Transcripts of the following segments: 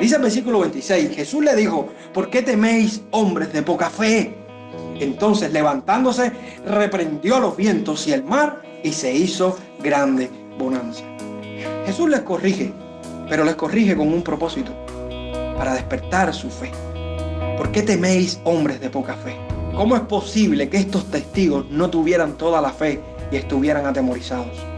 Dice el versículo 26, Jesús le dijo, ¿por qué teméis hombres de poca fe? Entonces levantándose, reprendió los vientos y el mar y se hizo grande bonanza. Jesús les corrige, pero les corrige con un propósito, para despertar su fe. ¿Por qué teméis hombres de poca fe? ¿Cómo es posible que estos testigos no tuvieran toda la fe y estuvieran atemorizados?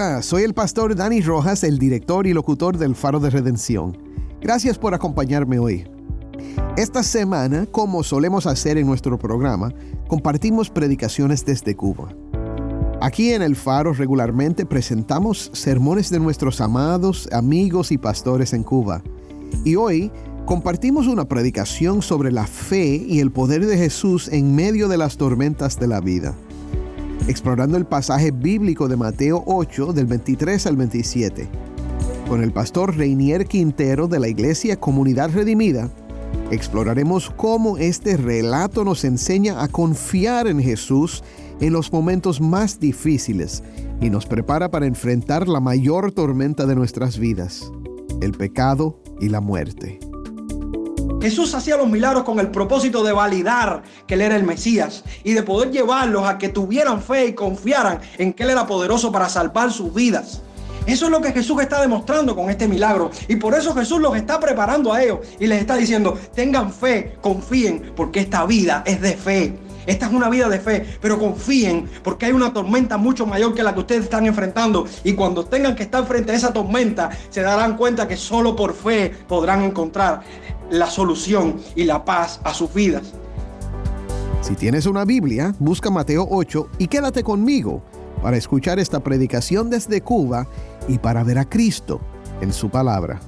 Hola, soy el pastor Dani Rojas, el director y locutor del Faro de Redención. Gracias por acompañarme hoy. Esta semana, como solemos hacer en nuestro programa, compartimos predicaciones desde Cuba. Aquí en el Faro regularmente presentamos sermones de nuestros amados amigos y pastores en Cuba. Y hoy compartimos una predicación sobre la fe y el poder de Jesús en medio de las tormentas de la vida explorando el pasaje bíblico de Mateo 8 del 23 al 27. Con el pastor Reinier Quintero de la Iglesia Comunidad Redimida, exploraremos cómo este relato nos enseña a confiar en Jesús en los momentos más difíciles y nos prepara para enfrentar la mayor tormenta de nuestras vidas, el pecado y la muerte. Jesús hacía los milagros con el propósito de validar que Él era el Mesías y de poder llevarlos a que tuvieran fe y confiaran en que Él era poderoso para salvar sus vidas. Eso es lo que Jesús está demostrando con este milagro. Y por eso Jesús los está preparando a ellos y les está diciendo, tengan fe, confíen, porque esta vida es de fe. Esta es una vida de fe, pero confíen porque hay una tormenta mucho mayor que la que ustedes están enfrentando. Y cuando tengan que estar frente a esa tormenta, se darán cuenta que solo por fe podrán encontrar la solución y la paz a sus vidas. Si tienes una Biblia, busca Mateo 8 y quédate conmigo para escuchar esta predicación desde Cuba y para ver a Cristo en su palabra.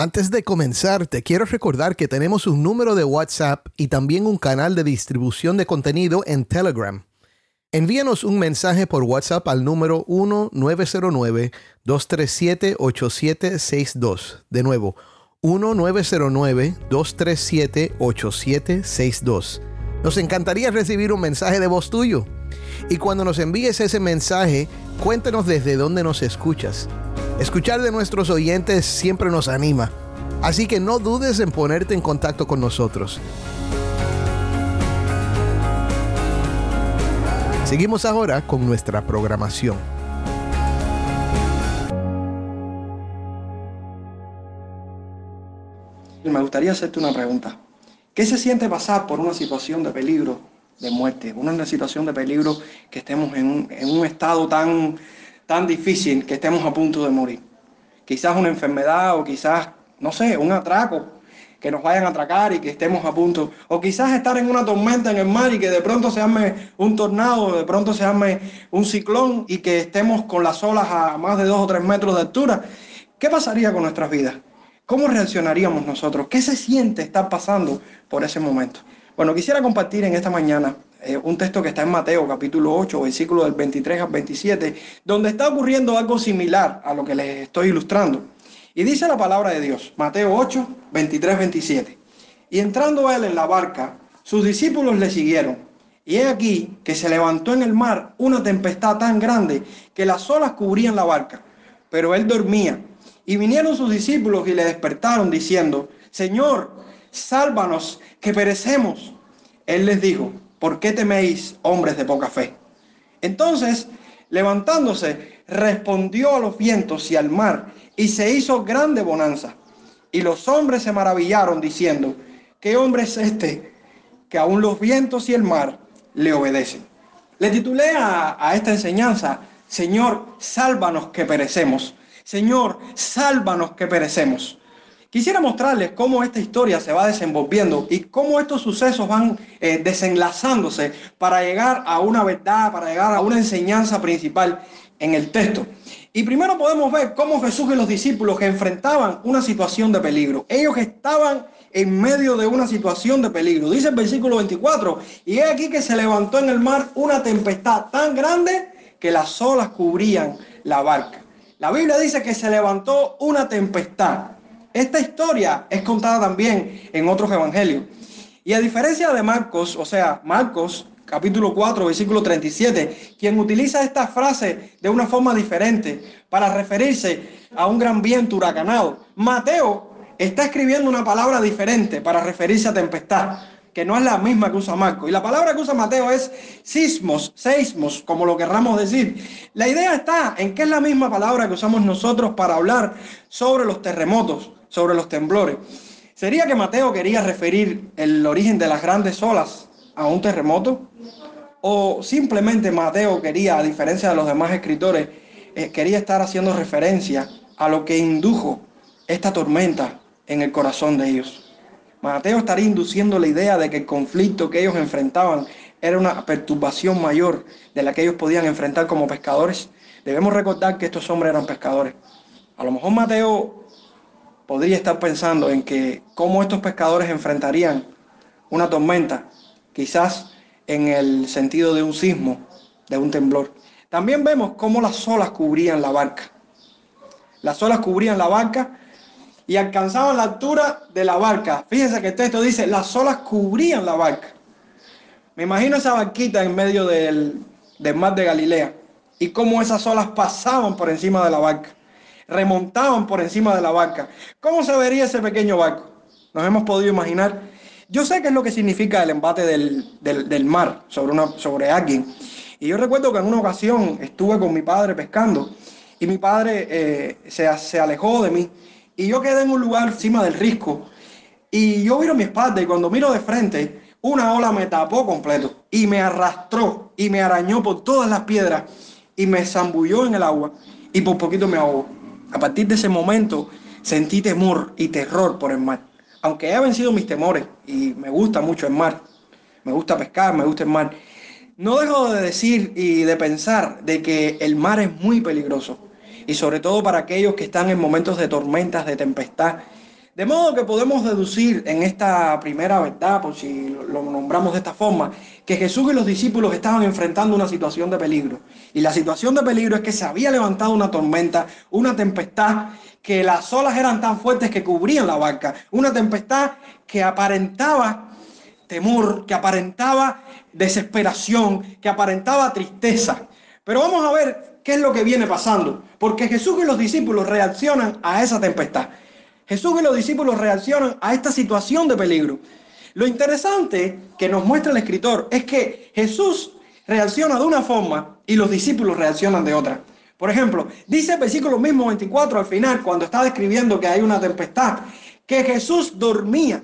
Antes de comenzar, te quiero recordar que tenemos un número de WhatsApp y también un canal de distribución de contenido en Telegram. Envíanos un mensaje por WhatsApp al número 1909-237-8762. De nuevo, 1909-237-8762. Nos encantaría recibir un mensaje de voz tuyo. Y cuando nos envíes ese mensaje, cuéntanos desde dónde nos escuchas. Escuchar de nuestros oyentes siempre nos anima, así que no dudes en ponerte en contacto con nosotros. Seguimos ahora con nuestra programación. Me gustaría hacerte una pregunta. ¿Qué se siente pasar por una situación de peligro, de muerte, una situación de peligro que estemos en un, estado tan tan difícil que estemos a punto de morir. Quizás una enfermedad o quizás, no sé, un atraco, que nos vayan a atracar y que estemos a punto. O quizás estar en una tormenta en el mar y que de pronto se arme un tornado, de pronto se arme un ciclón y que estemos con las olas a más de dos o tres metros de altura. ¿Qué pasaría con nuestras vidas? ¿Cómo reaccionaríamos nosotros? ¿Qué se siente estar pasando por ese momento? Bueno, quisiera compartir en esta mañana eh, un texto que está en Mateo capítulo 8, versículo del 23 al 27, donde está ocurriendo algo similar a lo que les estoy ilustrando. Y dice la palabra de Dios, Mateo 8, 23, 27. Y entrando él en la barca, sus discípulos le siguieron. Y he aquí que se levantó en el mar una tempestad tan grande que las olas cubrían la barca, pero él dormía. Y vinieron sus discípulos y le despertaron diciendo, Señor, sálvanos, que perecemos. Él les dijo, ¿por qué teméis, hombres de poca fe? Entonces, levantándose, respondió a los vientos y al mar, y se hizo grande bonanza. Y los hombres se maravillaron diciendo, ¿qué hombre es este que aún los vientos y el mar le obedecen? Le titulé a, a esta enseñanza, Señor, sálvanos que perecemos. Señor, sálvanos que perecemos. Quisiera mostrarles cómo esta historia se va desenvolviendo y cómo estos sucesos van eh, desenlazándose para llegar a una verdad, para llegar a una enseñanza principal en el texto. Y primero podemos ver cómo Jesús y los discípulos que enfrentaban una situación de peligro. Ellos estaban en medio de una situación de peligro. Dice el versículo 24, y es aquí que se levantó en el mar una tempestad tan grande que las olas cubrían la barca. La Biblia dice que se levantó una tempestad. Esta historia es contada también en otros evangelios. Y a diferencia de Marcos, o sea, Marcos capítulo 4, versículo 37, quien utiliza esta frase de una forma diferente para referirse a un gran viento huracanado. Mateo está escribiendo una palabra diferente para referirse a tempestad, que no es la misma que usa Marcos. Y la palabra que usa Mateo es sismos, seismos, como lo querramos decir. La idea está en que es la misma palabra que usamos nosotros para hablar sobre los terremotos sobre los temblores. ¿Sería que Mateo quería referir el origen de las grandes olas a un terremoto? ¿O simplemente Mateo quería, a diferencia de los demás escritores, eh, quería estar haciendo referencia a lo que indujo esta tormenta en el corazón de ellos? Mateo estaría induciendo la idea de que el conflicto que ellos enfrentaban era una perturbación mayor de la que ellos podían enfrentar como pescadores. Debemos recordar que estos hombres eran pescadores. A lo mejor Mateo podría estar pensando en que cómo estos pescadores enfrentarían una tormenta, quizás en el sentido de un sismo, de un temblor. También vemos cómo las olas cubrían la barca. Las olas cubrían la barca y alcanzaban la altura de la barca. Fíjense que el texto dice, las olas cubrían la barca. Me imagino esa barquita en medio del, del mar de Galilea y cómo esas olas pasaban por encima de la barca remontaban por encima de la barca. ¿Cómo se vería ese pequeño barco? Nos hemos podido imaginar. Yo sé qué es lo que significa el embate del, mar sobre, una, sobre alguien. Y yo recuerdo que en una ocasión estuve con mi padre pescando y mi padre eh, se, se alejó de mí y yo quedé en un lugar encima del risco y yo miro mi espalda y cuando miro de frente, una ola me tapó completo y me arrastró y me arañó por todas las piedras y me zambulló en el agua y por poquito me ahogó. A partir de ese momento sentí temor y terror por el mar. Aunque he vencido mis temores y me gusta mucho el mar, me gusta pescar, me gusta el mar, no dejo de decir y de pensar de que el mar es muy peligroso. Y sobre todo para aquellos que están en momentos de tormentas, de tempestad, de modo que podemos deducir en esta primera verdad, por si lo nombramos de esta forma, que Jesús y los discípulos estaban enfrentando una situación de peligro. Y la situación de peligro es que se había levantado una tormenta, una tempestad, que las olas eran tan fuertes que cubrían la barca. Una tempestad que aparentaba temor, que aparentaba desesperación, que aparentaba tristeza. Pero vamos a ver qué es lo que viene pasando. Porque Jesús y los discípulos reaccionan a esa tempestad. Jesús y los discípulos reaccionan a esta situación de peligro. Lo interesante que nos muestra el escritor es que Jesús reacciona de una forma y los discípulos reaccionan de otra. Por ejemplo, dice el versículo mismo 24 al final, cuando está describiendo que hay una tempestad, que Jesús dormía,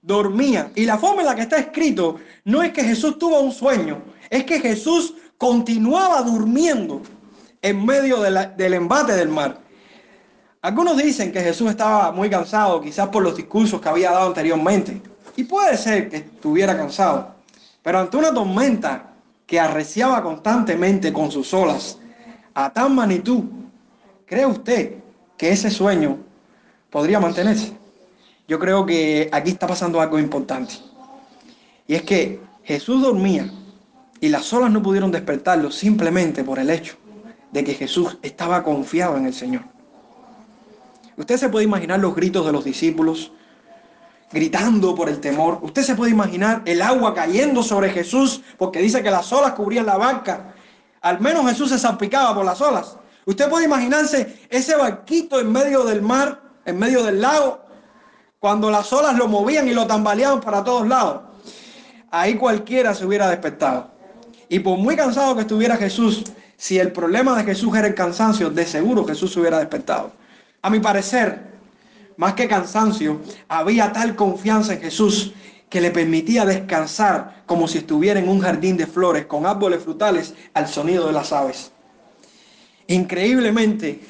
dormía. Y la forma en la que está escrito no es que Jesús tuvo un sueño, es que Jesús continuaba durmiendo en medio del embate del mar. Algunos dicen que Jesús estaba muy cansado, quizás por los discursos que había dado anteriormente. Y puede ser que estuviera cansado. Pero ante una tormenta que arreciaba constantemente con sus olas a tan magnitud, ¿cree usted que ese sueño podría mantenerse? Yo creo que aquí está pasando algo importante. Y es que Jesús dormía y las olas no pudieron despertarlo simplemente por el hecho de que Jesús estaba confiado en el Señor. Usted se puede imaginar los gritos de los discípulos gritando por el temor. Usted se puede imaginar el agua cayendo sobre Jesús porque dice que las olas cubrían la barca. Al menos Jesús se salpicaba por las olas. Usted puede imaginarse ese barquito en medio del mar, en medio del lago, cuando las olas lo movían y lo tambaleaban para todos lados, ahí cualquiera se hubiera despertado. Y por muy cansado que estuviera Jesús, si el problema de Jesús era el cansancio, de seguro Jesús se hubiera despertado. A mi parecer, más que cansancio, había tal confianza en Jesús que le permitía descansar como si estuviera en un jardín de flores con árboles frutales al sonido de las aves. Increíblemente,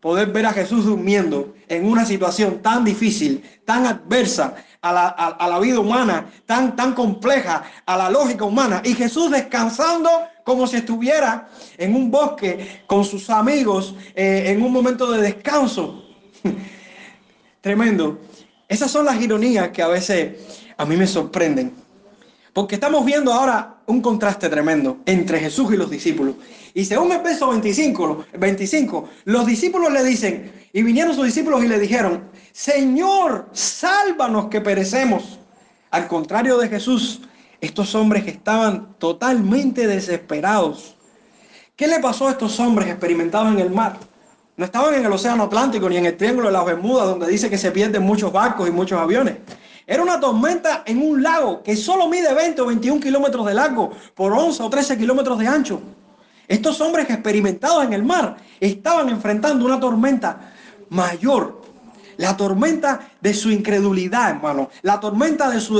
poder ver a Jesús durmiendo en una situación tan difícil, tan adversa a la, vida humana, tan, tan compleja, a la lógica humana, y Jesús descansando como si estuviera en un bosque con sus amigos eh, en un momento de descanso. Tremendo. Esas son las ironías que a veces a mí me sorprenden. Porque estamos viendo ahora un contraste tremendo entre Jesús y los discípulos. Y según el verso 25, 25, los discípulos le dicen, y vinieron sus discípulos y le dijeron, Señor, sálvanos que perecemos. Al contrario de Jesús, estos hombres estaban totalmente desesperados. ¿Qué le pasó a estos hombres experimentados en el mar? No estaban en el Océano Atlántico ni en el Triángulo de las Bermudas, donde dice que se pierden muchos barcos y muchos aviones. Era una tormenta en un lago que solo mide 20 o 21 kilómetros de largo por 11 o 13 kilómetros de ancho. Estos hombres experimentados en el mar estaban enfrentando una tormenta mayor. La tormenta de su incredulidad, hermano. La tormenta de su,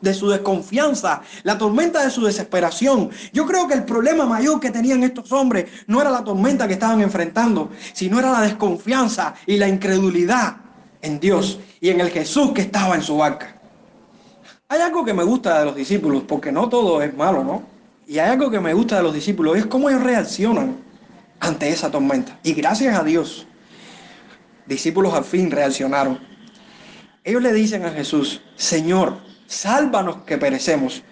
de su desconfianza. La tormenta de su desesperación. Yo creo que el problema mayor que tenían estos hombres no era la tormenta que estaban enfrentando, sino era la desconfianza y la incredulidad en Dios y en el Jesús que estaba en su barca. Hay algo que me gusta de los discípulos, porque no todo es malo, ¿no? Y hay algo que me gusta de los discípulos, es cómo ellos reaccionan ante esa tormenta. Y gracias a Dios, discípulos al fin reaccionaron. Ellos le dicen a Jesús, Señor, sálvanos que perecemos.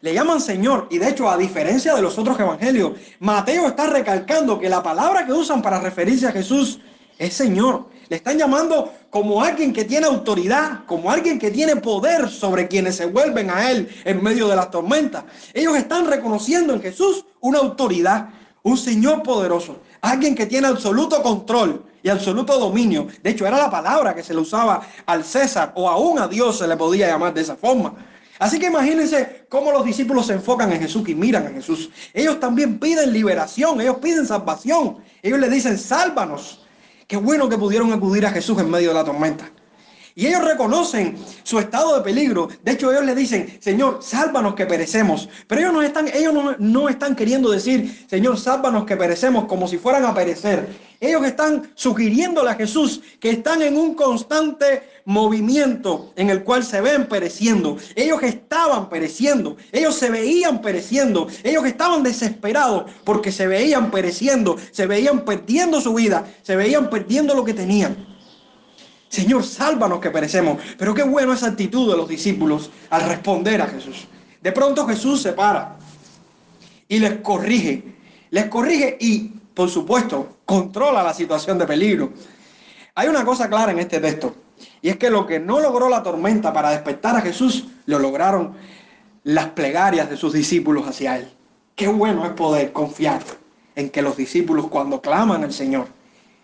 Le llaman Señor y de hecho a diferencia de los otros evangelios, Mateo está recalcando que la palabra que usan para referirse a Jesús es Señor. Le están llamando como alguien que tiene autoridad, como alguien que tiene poder sobre quienes se vuelven a Él en medio de las tormentas. Ellos están reconociendo en Jesús una autoridad, un Señor poderoso, alguien que tiene absoluto control y absoluto dominio. De hecho, era la palabra que se le usaba al César o aún a Dios se le podía llamar de esa forma. Así que imagínense cómo los discípulos se enfocan en Jesús y miran a Jesús. Ellos también piden liberación, ellos piden salvación. Ellos le dicen, sálvanos. Qué bueno que pudieron acudir a Jesús en medio de la tormenta. Y ellos reconocen su estado de peligro. De hecho, ellos le dicen, Señor, sálvanos que perecemos. Pero ellos no están, ellos no, están queriendo decir, Señor, sálvanos que perecemos como si fueran a perecer. Ellos están sugiriéndole a Jesús que están en un constante movimiento en el cual se ven pereciendo. Ellos estaban pereciendo. Ellos se veían pereciendo. Ellos estaban desesperados porque se veían pereciendo. Se veían perdiendo su vida. Se veían perdiendo lo que tenían. Señor, sálvanos que perecemos. Pero qué bueno esa actitud de los discípulos al responder a Jesús. De pronto Jesús se para y les corrige. Les corrige y, por supuesto, controla la situación de peligro. Hay una cosa clara en este texto. Y es que lo que no logró la tormenta para despertar a Jesús, lo lograron las plegarias de sus discípulos hacia Él. Qué bueno es poder confiar en que los discípulos cuando claman al Señor,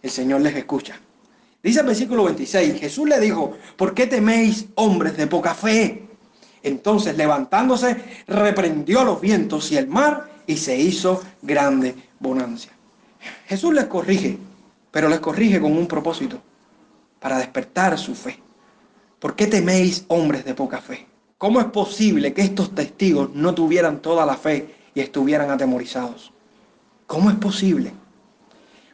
el Señor les escucha. Dice el versículo 26, Jesús le dijo, ¿por qué teméis hombres de poca fe? Entonces levantándose, reprendió los vientos y el mar y se hizo grande bonanza. Jesús les corrige, pero les corrige con un propósito, para despertar su fe. ¿Por qué teméis hombres de poca fe? ¿Cómo es posible que estos testigos no tuvieran toda la fe y estuvieran atemorizados? ¿Cómo es posible?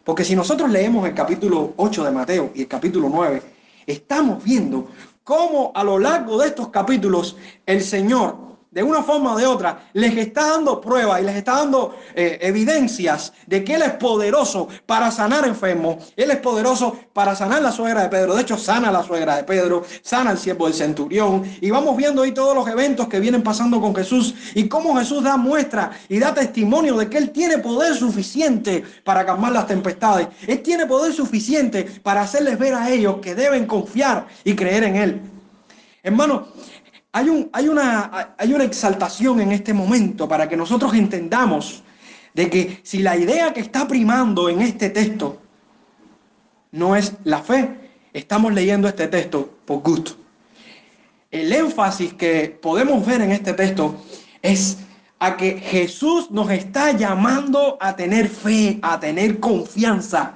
Porque si nosotros leemos el capítulo 8 de Mateo y el capítulo 9, estamos viendo cómo a lo largo de estos capítulos el Señor de una forma o de otra, les está dando pruebas y les está dando eh, evidencias de que Él es poderoso para sanar enfermos. Él es poderoso para sanar la suegra de Pedro. De hecho, sana la suegra de Pedro, sana al siervo del centurión. Y vamos viendo ahí todos los eventos que vienen pasando con Jesús y cómo Jesús da muestra y da testimonio de que Él tiene poder suficiente para calmar las tempestades. Él tiene poder suficiente para hacerles ver a ellos que deben confiar y creer en Él. Hermano, hay, un, hay, una, hay una exaltación en este momento para que nosotros entendamos de que si la idea que está primando en este texto no es la fe, estamos leyendo este texto por gusto. el énfasis que podemos ver en este texto es a que Jesús nos está llamando a tener fe, a tener confianza.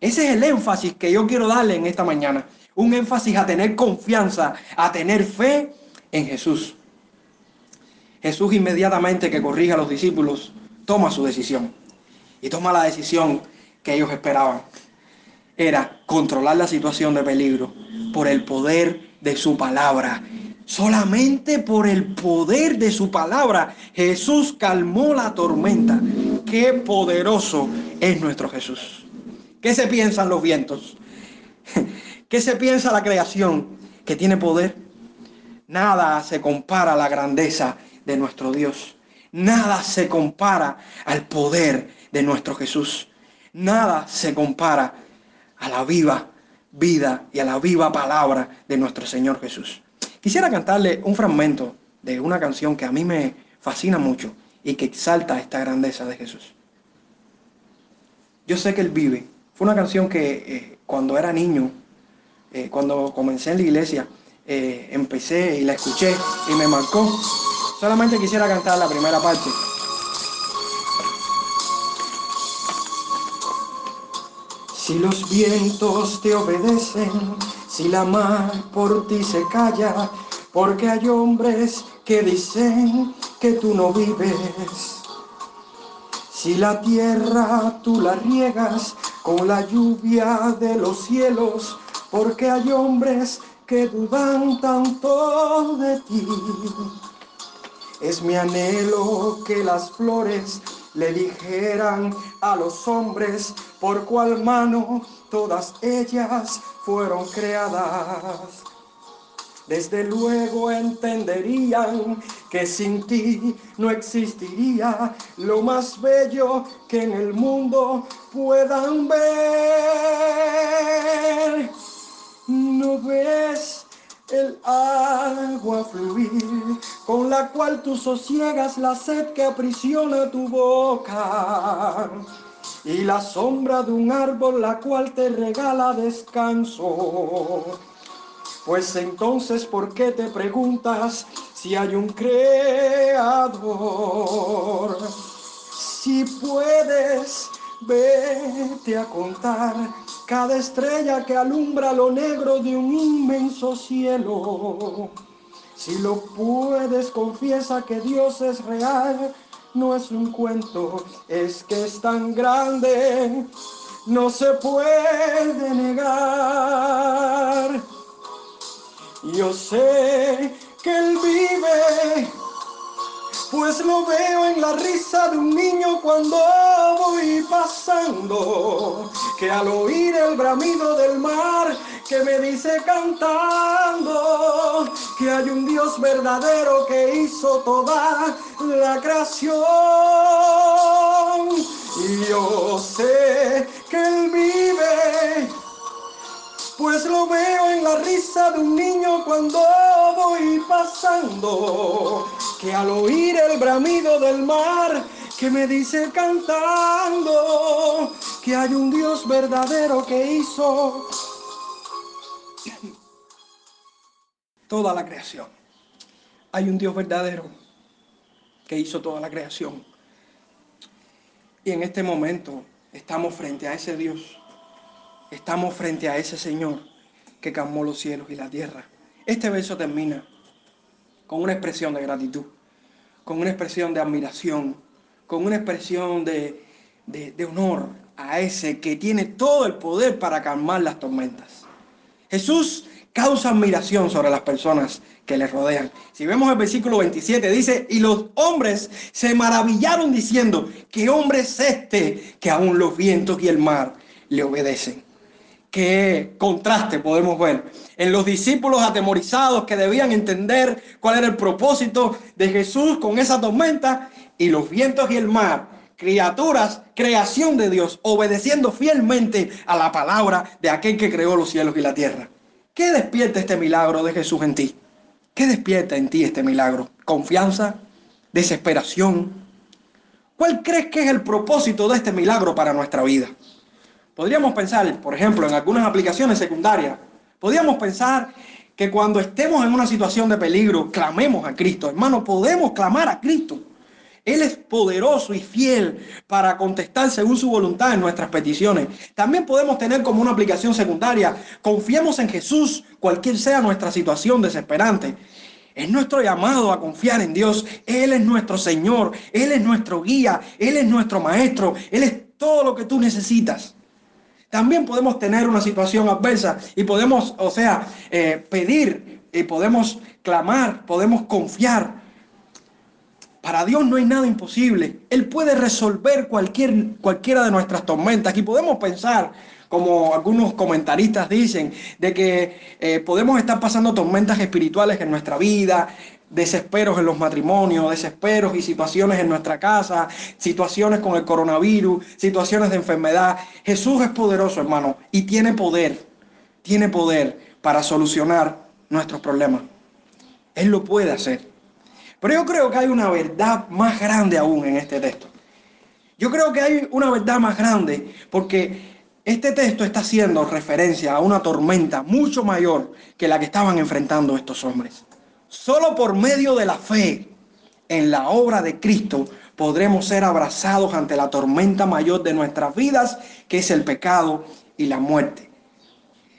Ese es el énfasis que yo quiero darle en esta mañana. Un énfasis a tener confianza, a tener fe en Jesús. Jesús inmediatamente que corrige a los discípulos, toma su decisión. Y toma la decisión que ellos esperaban. Era controlar la situación de peligro por el poder de su palabra. Solamente por el poder de su palabra Jesús calmó la tormenta. Qué poderoso es nuestro Jesús. ¿Qué se piensan los vientos? ¿Qué se piensa la creación? Que tiene poder. Nada se compara a la grandeza de nuestro Dios. Nada se compara al poder de nuestro Jesús. Nada se compara a la viva vida y a la viva palabra de nuestro Señor Jesús. Quisiera cantarle un fragmento de una canción que a mí me fascina mucho y que exalta esta grandeza de Jesús. Yo sé que Él vive. Fue una canción que eh, cuando era niño, eh, cuando comencé en la iglesia, eh, empecé y la escuché y me marcó. Solamente quisiera cantar la primera parte. Si los vientos te obedecen, si la mar por ti se calla, porque hay hombres que dicen que tú no vives. Si la tierra tú la riegas con la lluvia de los cielos, porque hay hombres que dudan tanto de ti. Es mi anhelo que las flores le dijeran a los hombres por cuál mano todas ellas fueron creadas. Desde luego entenderían que sin ti no existiría lo más bello que en el mundo puedan ver. No ves el agua fluir, con la cual tú sosiegas la sed que aprisiona tu boca, y la sombra de un árbol la cual te regala descanso. Pues entonces, ¿por qué te preguntas si hay un creador? Si puedes, vete a contar cada estrella que alumbra lo negro de un inmenso cielo. Si lo puedes, confiesa que Dios es real, no es un cuento, es que es tan grande, no se puede negar. Yo sé que Él vive pues lo veo en la risa de un niño cuando pasando, que al oír el bramido del mar, que me dice cantando, que hay un Dios verdadero que hizo toda la creación. Y yo sé que Él vive pues lo veo en la risa de un niño cuando voy pasando, que al oír el bramido del mar, que me dice cantando, que hay un Dios verdadero que hizo toda la creación. Hay un Dios verdadero que hizo toda la creación. Y en este momento estamos frente a ese Dios Estamos frente a ese Señor que calmó los cielos y la tierra. Este verso termina con una expresión de gratitud, con una expresión de admiración, con una expresión de, de, honor a ese que tiene todo el poder para calmar las tormentas. Jesús causa admiración sobre las personas que le rodean. Si vemos el versículo 27, dice, y los hombres se maravillaron diciendo, ¿qué hombre es este que aún los vientos y el mar le obedecen? qué contraste podemos ver en los discípulos atemorizados que debían entender cuál era el propósito de Jesús con esa tormenta y los vientos y el mar, criaturas, creación de Dios, obedeciendo fielmente a la palabra de aquel que creó los cielos y la tierra. ¿Qué despierta este milagro de Jesús en ti? ¿Qué despierta en ti este milagro? ¿Confianza? ¿Desesperación? ¿Cuál crees que es el propósito de este milagro para nuestra vida? Podríamos pensar, por ejemplo, en algunas aplicaciones secundarias, podríamos pensar que cuando estemos en una situación de peligro, clamemos a Cristo. Hermano, podemos clamar a Cristo. Él es poderoso y fiel para contestar según su voluntad en nuestras peticiones. También podemos tener como una aplicación secundaria, confiemos en Jesús, cualquier sea nuestra situación desesperante. Es nuestro llamado a confiar en Dios. Él es nuestro Señor, Él es nuestro guía, Él es nuestro maestro, Él es todo lo que tú necesitas. También podemos tener una situación adversa y podemos, o sea, eh, pedir y podemos clamar, podemos confiar. Para Dios no hay nada imposible. Él puede resolver cualquier, cualquiera de nuestras tormentas y podemos pensar como algunos comentaristas dicen, de que eh, podemos estar pasando tormentas espirituales en nuestra vida, desesperos en los matrimonios, desesperos y situaciones en nuestra casa, situaciones con el coronavirus, situaciones de enfermedad. Jesús es poderoso, hermano, y tiene poder, tiene poder para solucionar nuestros problemas. Él lo puede hacer. Pero yo creo que hay una verdad más grande aún en este texto. Yo creo que hay una verdad más grande porque este texto está haciendo referencia a una tormenta mucho mayor que la que estaban enfrentando estos hombres. Solo por medio de la fe en la obra de Cristo podremos ser abrazados ante la tormenta mayor de nuestras vidas, que es el pecado y la muerte.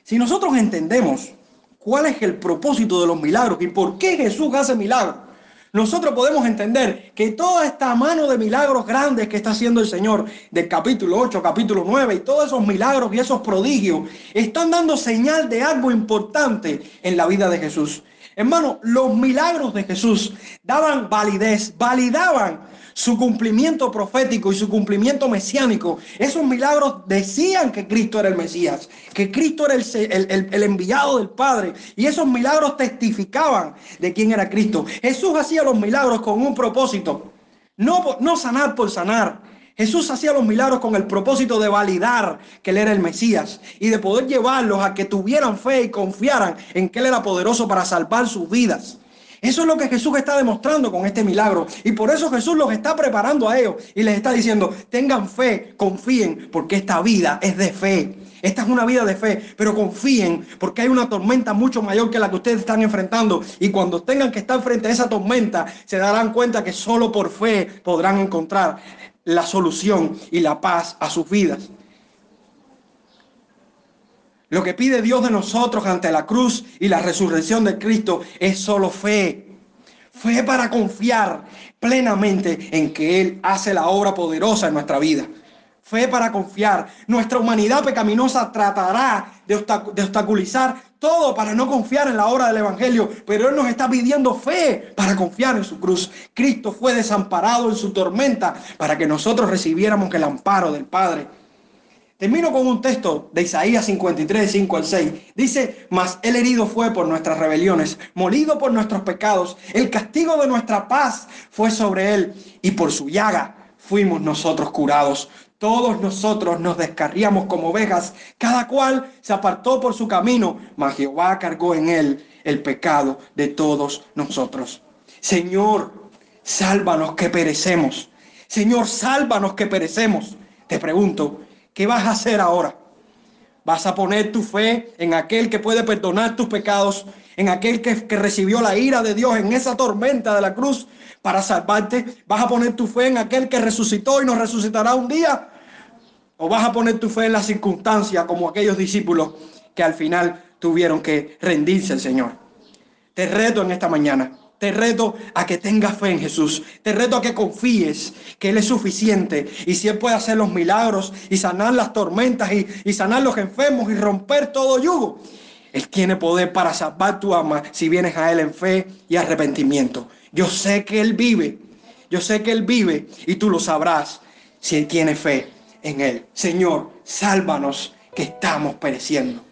Si nosotros entendemos cuál es el propósito de los milagros y por qué Jesús hace milagros, nosotros podemos entender que toda esta mano de milagros grandes que está haciendo el Señor del capítulo 8, capítulo 9 y todos esos milagros y esos prodigios están dando señal de algo importante en la vida de Jesús. Hermano, los milagros de Jesús daban validez, validaban su cumplimiento profético y su cumplimiento mesiánico. Esos milagros decían que Cristo era el Mesías, que Cristo era el, enviado del Padre. Y esos milagros testificaban de quién era Cristo. Jesús hacía los milagros con un propósito. No, no sanar por sanar. Jesús hacía los milagros con el propósito de validar que Él era el Mesías y de poder llevarlos a que tuvieran fe y confiaran en que Él era poderoso para salvar sus vidas. Eso es lo que Jesús está demostrando con este milagro. Y por eso Jesús los está preparando a ellos y les está diciendo, tengan fe, confíen, porque esta vida es de fe. Esta es una vida de fe, pero confíen porque hay una tormenta mucho mayor que la que ustedes están enfrentando. Y cuando tengan que estar frente a esa tormenta, se darán cuenta que solo por fe podrán encontrar la solución y la paz a sus vidas. Lo que pide Dios de nosotros ante la cruz y la resurrección de Cristo es solo fe. Fe para confiar plenamente en que Él hace la obra poderosa en nuestra vida. Fe para confiar. Nuestra humanidad pecaminosa tratará de, obstaculizar todo para no confiar en la obra del Evangelio, pero Él nos está pidiendo fe para confiar en su cruz. Cristo fue desamparado en su tormenta para que nosotros recibiéramos el amparo del Padre. Termino con un texto de Isaías 53, 5 al 6. Dice, mas el herido fue por nuestras rebeliones, molido por nuestros pecados. El castigo de nuestra paz fue sobre él y por su llaga fuimos nosotros curados. Todos nosotros nos descarriamos como ovejas, cada cual se apartó por su camino, mas Jehová cargó en él el pecado de todos nosotros. Señor, sálvanos que perecemos. Señor, sálvanos que perecemos. Te pregunto, ¿Qué vas a hacer ahora? ¿Vas a poner tu fe en aquel que puede perdonar tus pecados, en aquel que, recibió la ira de Dios en esa tormenta de la cruz para salvarte? ¿Vas a poner tu fe en aquel que resucitó y nos resucitará un día? ¿O vas a poner tu fe en la circunstancia como aquellos discípulos que al final tuvieron que rendirse al Señor? Te reto en esta mañana te reto a que tengas fe en Jesús. Te reto a que confíes que Él es suficiente y si Él puede hacer los milagros y sanar las tormentas y, sanar los enfermos y romper todo yugo. Él tiene poder para salvar tu alma si vienes a Él en fe y arrepentimiento. Yo sé que Él vive. Yo sé que Él vive y tú lo sabrás si Él tiene fe en Él. Señor, sálvanos que estamos pereciendo.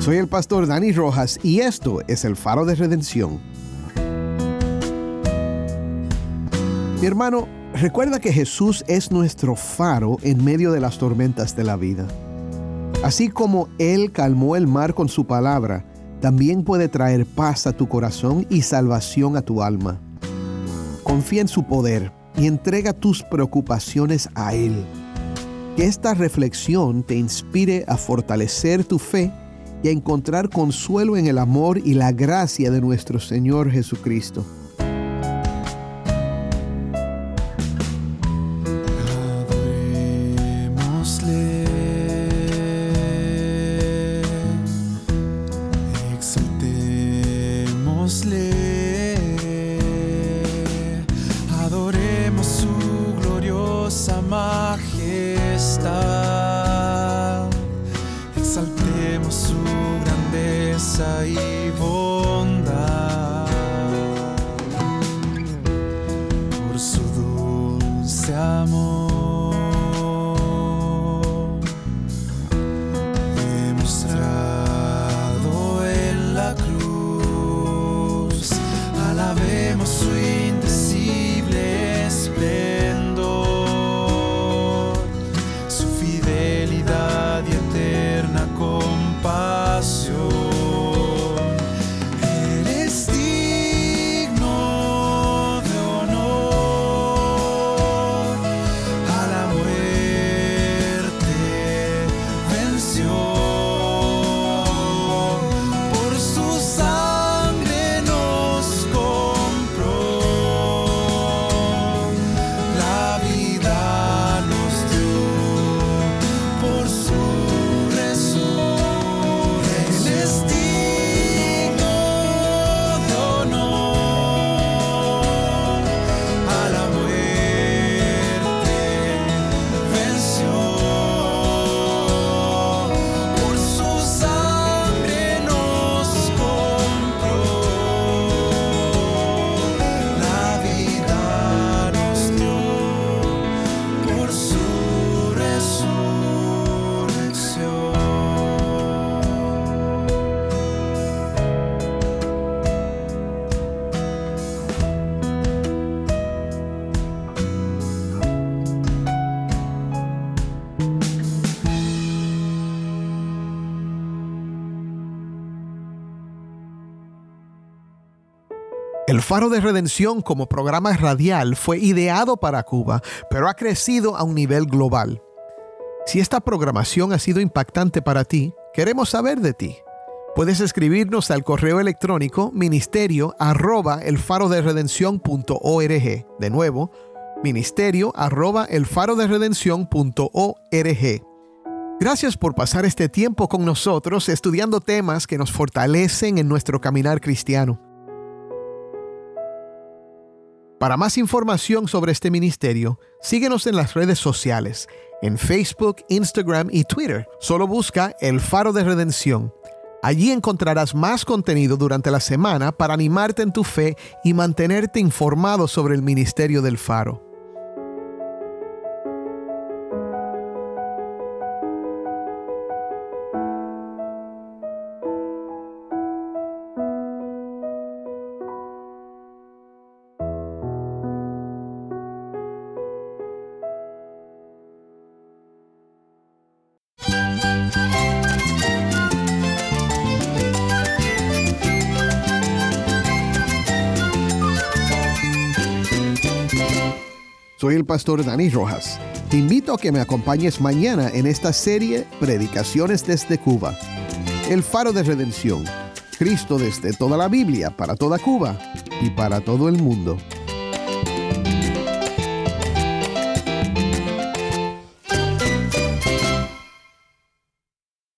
Soy el pastor Dani Rojas y esto es el faro de redención. Mi hermano, recuerda que Jesús es nuestro faro en medio de las tormentas de la vida. Así como Él calmó el mar con su palabra, también puede traer paz a tu corazón y salvación a tu alma. Confía en su poder y entrega tus preocupaciones a Él. Que esta reflexión te inspire a fortalecer tu fe y a encontrar consuelo en el amor y la gracia de nuestro Señor Jesucristo. ahí. El Faro de Redención como programa radial fue ideado para Cuba, pero ha crecido a un nivel global. Si esta programación ha sido impactante para ti, queremos saber de ti. Puedes escribirnos al correo electrónico ministerio arroba el faro de De nuevo, ministerio arroba el faro de Gracias por pasar este tiempo con nosotros estudiando temas que nos fortalecen en nuestro caminar cristiano. Para más información sobre este ministerio, síguenos en las redes sociales, en Facebook, Instagram y Twitter. Solo busca El Faro de Redención. Allí encontrarás más contenido durante la semana para animarte en tu fe y mantenerte informado sobre el ministerio del Faro. Pastor Dani Rojas. Te invito a que me acompañes mañana en esta serie Predicaciones desde Cuba. El faro de redención. Cristo desde toda la Biblia, para toda Cuba y para todo el mundo.